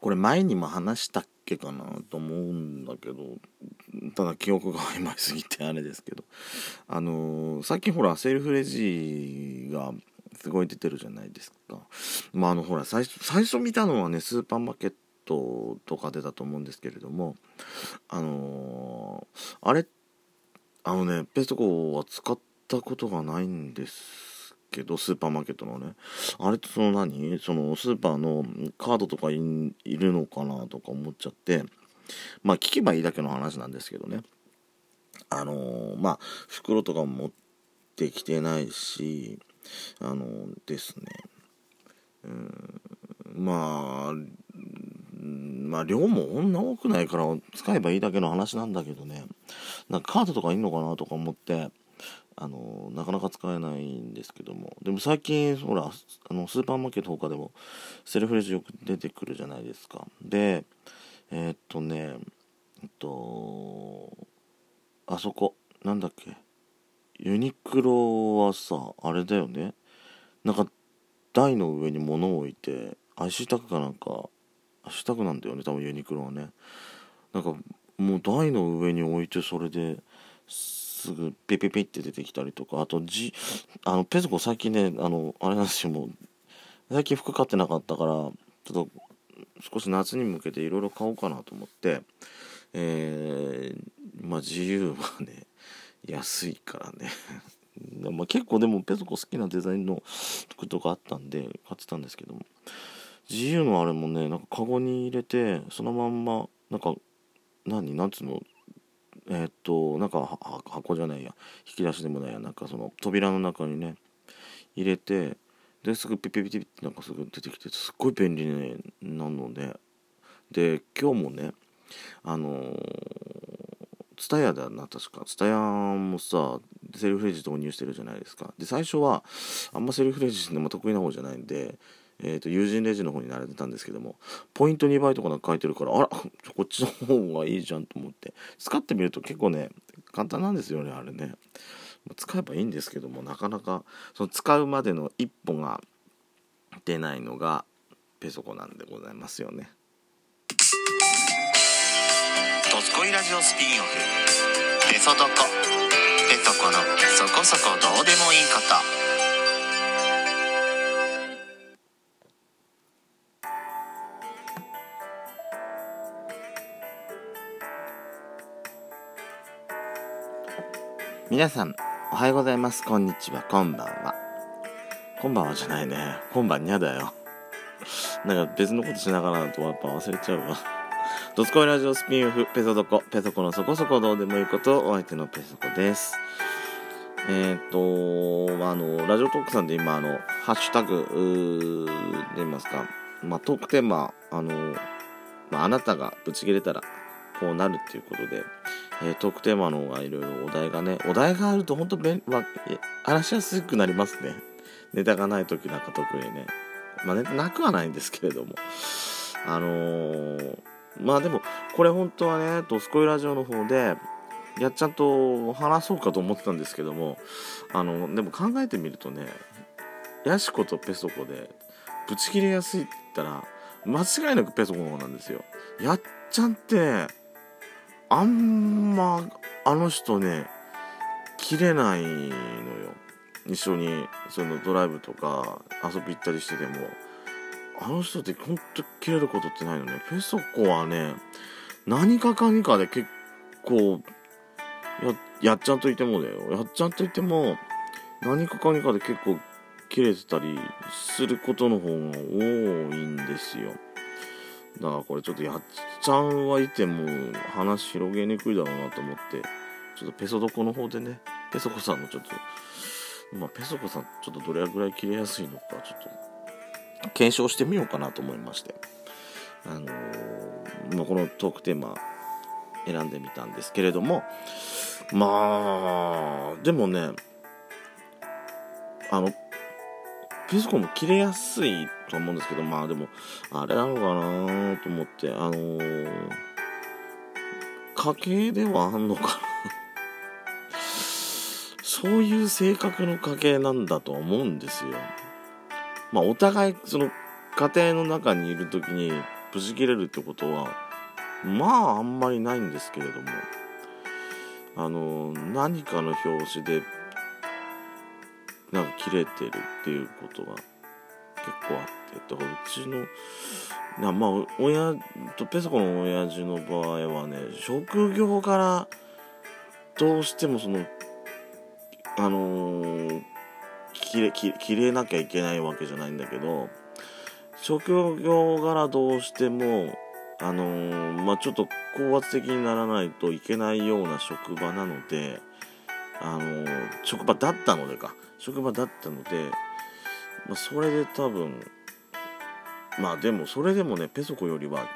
これ前にも話したっけかなと思うんだけどただ記憶が曖昧すぎてあれですけど。あのー、最近ほらセルフレジがすごい出てるじゃないですか。まああのほら最最初見たのはねスーパーマーケットとかでだと思うんですけれどもあのー、あれあのねペストコは使ったことがないんですけどスーパーマーケットのね。あれってその何？そのスーパーのカードとかいるのかなとか思っちゃって。まあ聞けばいいだけの話なんですけどね。あのー、まあ袋とかも持ってきてないしあのー、ですね。うんまあまあ量もこんな多くないから使えばいいだけの話なんだけどね。なんかカードとかいんのかなとか思って。あのなかなか使えないんですけども。でも最近ほらあのスーパーマーケット他でもセルフレジよく出てくるじゃないですか。でえー、っとねえっとあそこなんだっけユニクロはさあれだよね。なんか台の上に物を置いてアイシタグかなんかアイシタグなんだよね多分ユニクロはね。なんかもう台の上に置いてそれですぐピピピって出てきたりとかあとじあのペソコ最近ねあのあれなんですよもう最近服買ってなかったからちょっと少し夏に向けていろいろ買おうかなと思ってえー、まあ自由はね安いからね。まあ、結構でもペソコ好きなデザインの服とかあったんで買ってたんですけども。自由のあれもねなんかカゴに入れてそのまんまなんか何なんつうのえー、っとなんか箱じゃないや。引き出しでもないや。なんかその扉の中にね入れてですぐピピピピってなんかすぐ出てきてすっごい便利、ね、なのでで今日もねあのツタヤだな確かツタヤもさセルフレジ導入してるじゃないですかで最初はあんまセルフレジでも得意な方じゃないんでえーと、友人レジの方に慣れてたんですけどもポイント2倍とかなんか書いてるからあらこっちの方がいいじゃんと思って。使ってみると結構ね簡単なんですよねあれね。使えばいいんですけどもなかなかその使うまでの一歩が出ないのがペソコなんでございますよね「ドスコイラジオスピンオフ」「ペソドコ」「ペソコのそこそこどうでもいいこと」皆さん、おはようございます。こんにちは。こんばんは。こんばんはじゃないね。こんばんにゃだよ。なんか別のことしながらだとやっぱ忘れちゃうわ。ドスコイラジオスピンオフ、ペソドコ、ペソコのそこそこどうでもいいこと、お相手のペソコです。えっ、ー、と、あの、ラジオトークさんで今、あの、ハッシュタグ、で言いますか、まあ、トークテーマ、あの、まあ、あなたがぶち切れたら、こうなるっていうことで、えー、トークテーマの方がいろいろお題がね、お題があると本当便、まあ、話しやすくなりますね。ネタがない時なんか特にね。まあネタなくはないんですけれども。あのー、まあでも、これ本当はね、ドスコイラジオの方で、やっちゃんと話そうかと思ってたんですけども、あの、でも考えてみるとね、ヤシコとペソコで、ブチ切れやすいって言ったら、間違いなくペソコの方なんですよ。やっちゃんって、あんまあの人ね切れないのよ。一緒にそのドライブとか遊び行ったりしてても。あの人ってほんと切れることってないのね。ペソコはね何かかにかで結構ややっちゃんといてもだよ。やっちゃんといても何かかにかで結構切れてたりすることの方が多いんですよ。だからこれちょっとやっちゃんはいても話広げにくいだろうなと思ってちょっとペソドコの方でねペソコさんのちょっとまあペソコさんちょっとどれぐらい切れやすいのかちょっと検証してみようかなと思いまして。あのー、まあ、このトークテーマ選んでみたんですけれどもまあでもねあのペソコも切れやすいと思うんですけどまあでもあれなのかなと思ってあのー、家系ではあんのかな。そういう性格の家系なんだとは思うんですよ。まあお互いその家庭の中にいる時に無事切れるってことはまああんまりないんですけれども。あの何かの拍子でなんか切れてるっていうことが結構あってだからうちのなまあ親とペソコの親父の場合はね職業からどうしてもそのあのー、切れ切れなきゃいけないわけじゃないんだけど職業柄どうしてもあのー、まあ、ちょっと高圧的にならないといけないような職場なので、あの、職場だったのでか。職場だったので、まあ、それで多分まあでもそれでもねペソコよりは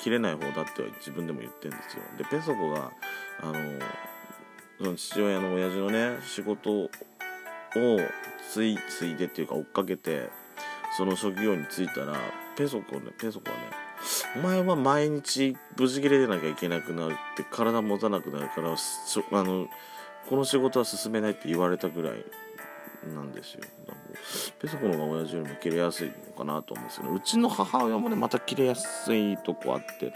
切れない方だって自分でも言ってるんですよ。でペソコがあの、その父親の親父のね仕事をついついでっていうか追っかけてその職業に就いたらペソコねペソコはねお前は毎日無事切れでなきゃいけなくなるって体持たなくなるからあのこの仕事は進めないって言われたぐらいなんですよ。ペソコの方が親父よりも切れやすいのかなと思うんですけどうちの母親もねまた切れやすいとこあって。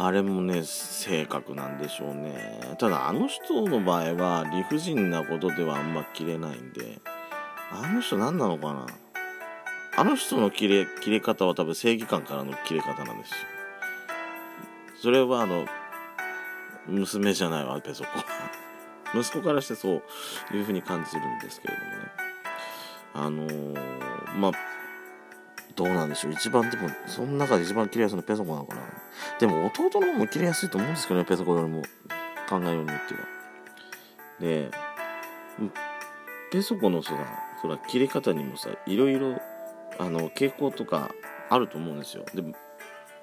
あれもね性格なんでしょうね。ただあの人の場合は理不尽なことではあんま切れないんであの人何なのかな。あの人の切れ切れ方は多分正義感からの切れ方なんですよ。それはあの娘じゃないわペソコ息子からしてそういうふうに感じるんですけれどもね。あのー、まあどうなんでしょう。一番でもその中で一番切れやすいのペソコなのかな。でも弟の方も切れやすいと思うんですけどねペソコよりも。考えようによっては。でペソコのさそら切れ方にもさいろいろあの傾向とかあると思うんですよ。で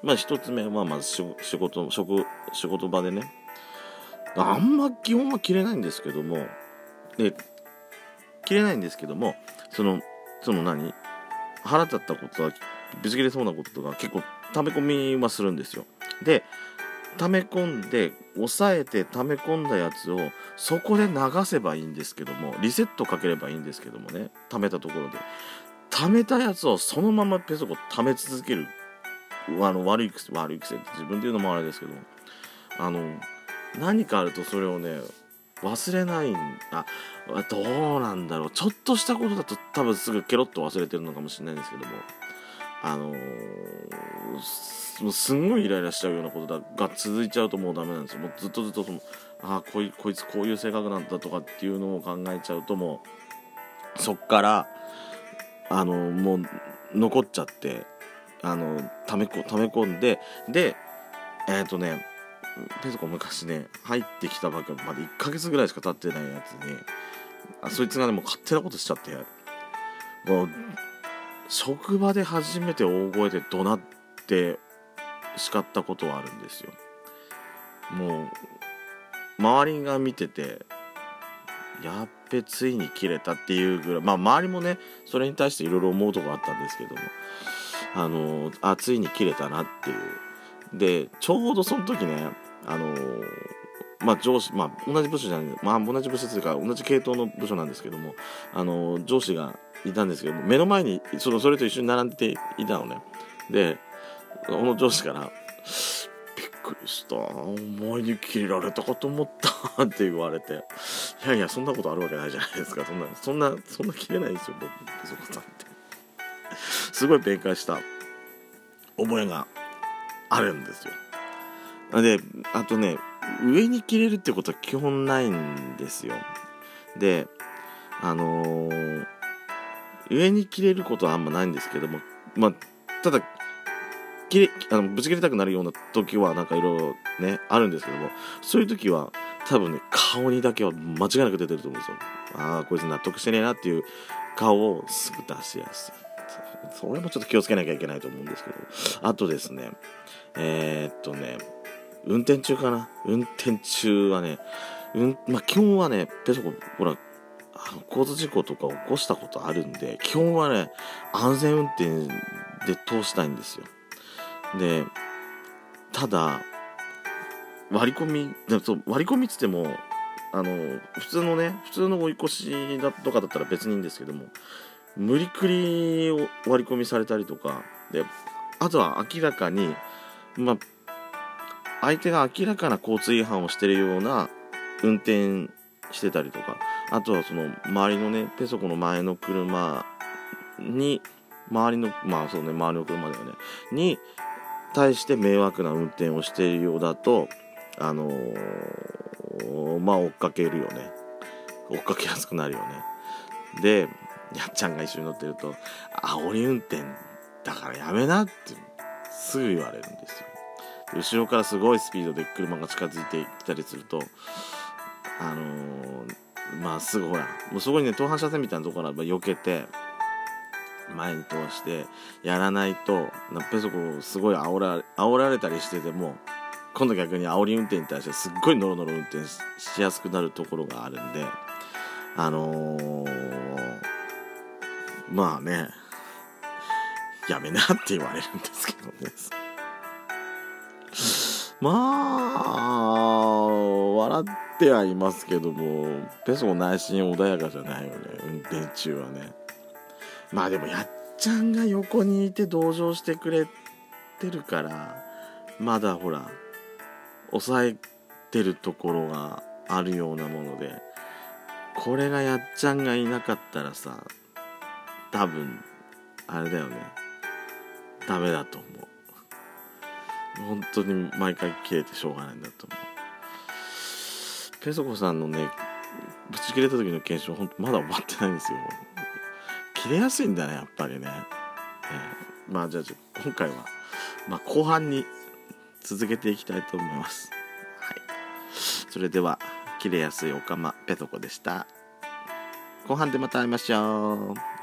まあ一つ目はまず仕事職仕事場でねあんま基本は切れないんですけども。で切れないんですけどもそのその何？腹立ったことはぶち切れそうなこととか結構溜め込みはするんですよ。で溜め込んで抑えて溜め込んだやつをそこで流せばいいんですけどもリセットかければいいんですけどもね溜めたところで。貯めたやつをそのままペソコ貯め続けるあの悪い癖悪い癖って自分で言うのもあれですけどあの何かあるとそれをね忘れないあどうなんだろう。ちょっとしたことだと多分すぐケロッと忘れてるのかもしれないんですけども。あのー、すんごいイライラしちゃうようなことだが続いちゃうともうダメなんですよ。もうずっとずっとそのあこいこいつこういう性格なんだとかっていうのを考えちゃうともうそっからあのもう残っちゃってあの溜めこ溜め込んででえっ、とねペソコ昔ね入ってきたばかりまだ1ヶ月ぐらいしか経ってないやつにあそいつがねもう勝手なことしちゃってもう職場で初めて大声で怒鳴って叱ったことはあるんですよ。もう周りが見ててやっべついに切れたっていうぐらいまあ周りもねそれに対していろいろ思うとこあったんですけどもあのあついに切れたなっていう。でちょうどその時ねあのまあ上司まあ同じ部署じゃないまあ同じ部署というか同じ系統の部署なんですけどもあの上司がいたんですけども目の前にそのそれと一緒に並んでいたのね。でこの上司からびっくりした。お前に切れられたかと思った。って言われて。いやいやそんなことあるわけないじゃないですか。そんなそんなそんな切れないですよ僕そこさんって。すごい弁解した覚えがあるんですよ。であとね上に切れるってことは基本ないんですよ。であのー、上に切れることはあんまないんですけどもまあただ切れあのぶち切れたくなるような時はなんかいろいろねあるんですけどもそういう時は多分ね顔にだけは間違いなく出てると思うんですよ。ああこいつ納得してねえなっていう顔をすぐ出しやすい。それもちょっと気をつけなきゃいけないと思うんですけど。あとですねえー、っとね運転中かな？運転中はね、うんまあ、基本はねペソコほらあの交通事故とか起こしたことあるんで基本はね安全運転で通したいんですよ。でただ割り込みでもそう割り込みっつってもあの普通のね普通の追い越しだとかだったら別にいいんですけども無理くり割り込みされたりとかであとは明らかにまあ相手が明らかな交通違反をしてるような運転してたりとかあとはその周りのねペソコの前の車に周りのまあそうね周りの車だよね。に対して迷惑な運転をしているようだとあのー、まあ追っかけるよね。追っかけやすくなるよね。でやっちゃんが一緒に乗ってると「煽り運転だからやめな」ってすぐ言われるんですよ。後ろからすごいスピードで車が近づいてきたりするとあのー、まあすぐほらもうそこにね東反車線みたいなところあれば避けて前に通してやらないとペソコすごい煽ら煽られたりしてても今度逆に煽り運転に対してすっごいノロノロ運転しやすくなるところがあるんであのー、まあねやめなって言われるんですけどね。まあ笑ってはいますけどもペソコ内心穏やかじゃないよね運転中はね。まあでもやっちゃんが横にいて同情してくれてるからまだほら抑えてるところがあるようなものでこれがやっちゃんがいなかったらさ多分あれだよね。ダメだと思う。本当に毎回切れてしょうがないんだと思うペソコさんのねぶち切れた時の検証ほんとまだ終わってないんですよ切れやすいんだねやっぱりね、えー、まあじゃあ今回は、まあ、後半に続けていきたいと思います。はい。それでは、切れやすいおかま、ペトコでした。後半でまた会いましょう。